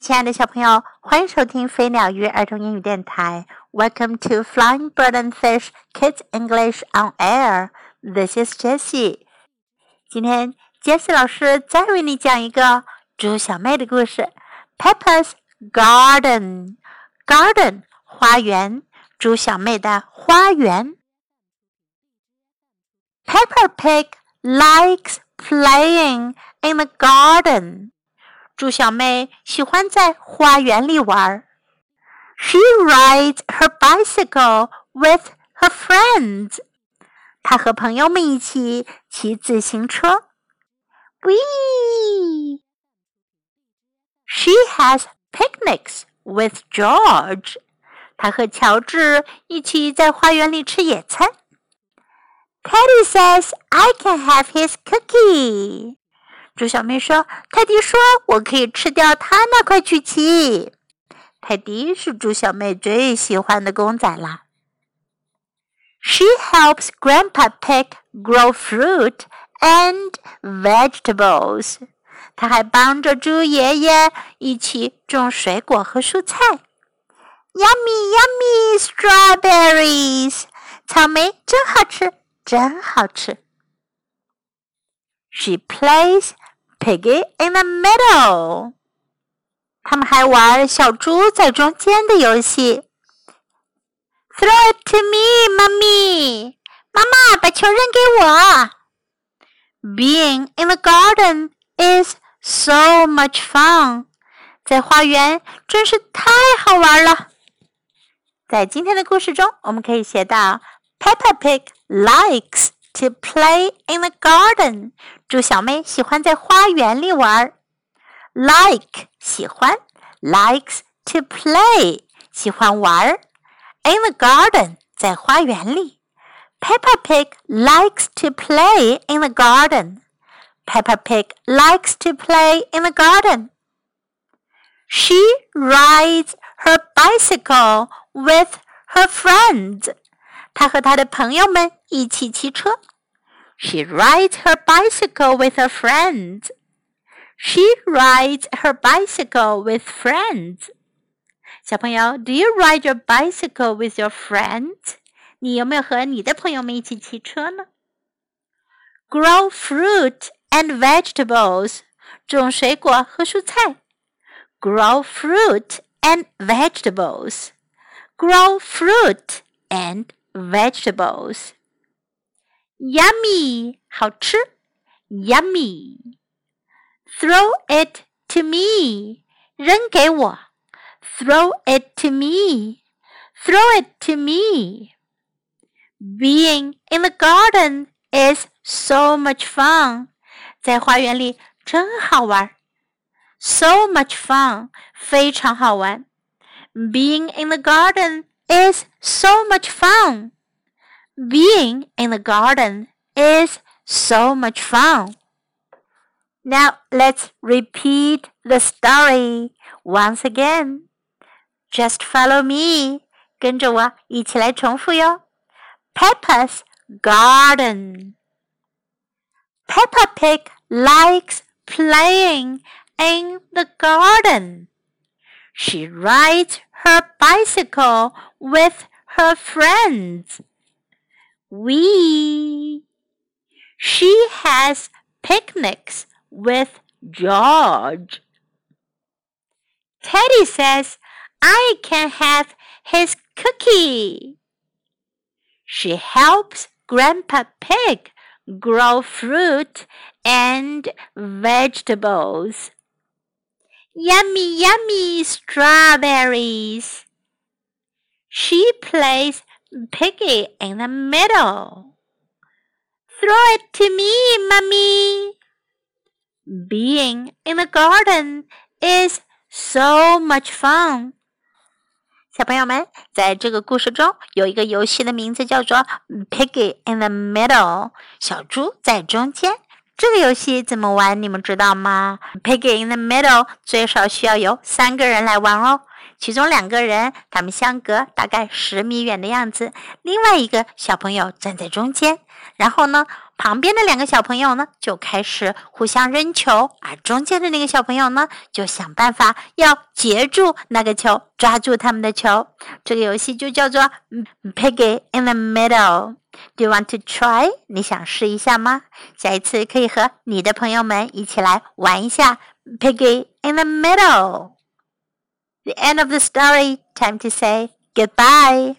亲爱的小朋友，欢迎收听飞鸟鱼儿童英语电台。Welcome to Flying Bird and Fish Kids English on Air. This is Jessie. 今天 Jessie 老师再为你讲一个猪小妹的故事。Peppa's Garden. Garden 花园，猪小妹的花园。Pepper Pig likes playing in the garden. 猪小妹喜欢在花园里玩。She rides her bicycle with her friends. 她和朋友们一起骑自行车。Wee! She has picnics with George. 她和乔治一起在花园里吃野餐。Teddy says I can have his cookie. 猪小妹说：“泰迪说我可以吃掉他那块曲奇。”泰迪是猪小妹最喜欢的公仔啦。She helps Grandpa Pig grow fruit and vegetables。她还帮着猪爷爷一起种水果和蔬菜。Yummy, yummy strawberries！草莓真好吃，真好吃。She plays Piggy in the middle。他们还玩小猪在中间的游戏。Throw it to me, mommy。妈妈，把球扔给我。Being in the garden is so much fun。在花园真是太好玩了。在今天的故事中，我们可以学到 Peppa Pig likes to play in the garden。猪小妹喜欢在花园里玩。Like 喜欢，likes to play 喜欢玩。In the garden 在花园里。Peppa Pig likes to play in the garden. Peppa Pig likes to play in the garden. She rides her bicycle with her friends. 她和她的朋友们一起骑车。She rides her bicycle with her friends. She rides her bicycle with friends. 小朋友，Do you ride your bicycle with your friends？你有没有和你的朋友们一起骑车呢？Grow fruit and vegetables，种水果和蔬菜。Grow fruit and vegetables. Grow fruit and vegetables. Yummy，好吃。Yummy。Throw it to me，扔给我。Throw it to me. Throw it to me. Being in the garden is so much fun. 在花园里真好玩。So much fun，非常好玩。Being in the garden is so much fun. Being in the garden is so much fun. Now let's repeat the story once again. Just follow me. 跟着我一起来重复哟。Peppa's garden. Peppa Pig likes playing in the garden. She rides her bicycle with her friends. We. She has picnics with George. Teddy says, I can have his cookie. She helps Grandpa Pig grow fruit and vegetables. Yummy, yummy strawberries. She plays Piggy in the middle. Throw it to me, Mummy. Being in the garden is so much fun. 小朋友们，在这个故事中有一个游戏的名字叫做 Piggy in the Middle，小猪在中间。 这个游戏怎么玩？你们知道吗？Piggy in the Middle 最少需要有三个人来玩哦。其中两个人，他们相隔大概十米远的样子，另外一个小朋友站在中间。然后呢，旁边的两个小朋友呢就开始互相扔球，而中间的那个小朋友呢就想办法要截住那个球，抓住他们的球。这个游戏就叫做 Piggy in the Middle。Do you want to try？你想试一下吗？下一次可以和你的朋友们一起来玩一下 Piggy in the Middle。The end of the story. Time to say goodbye.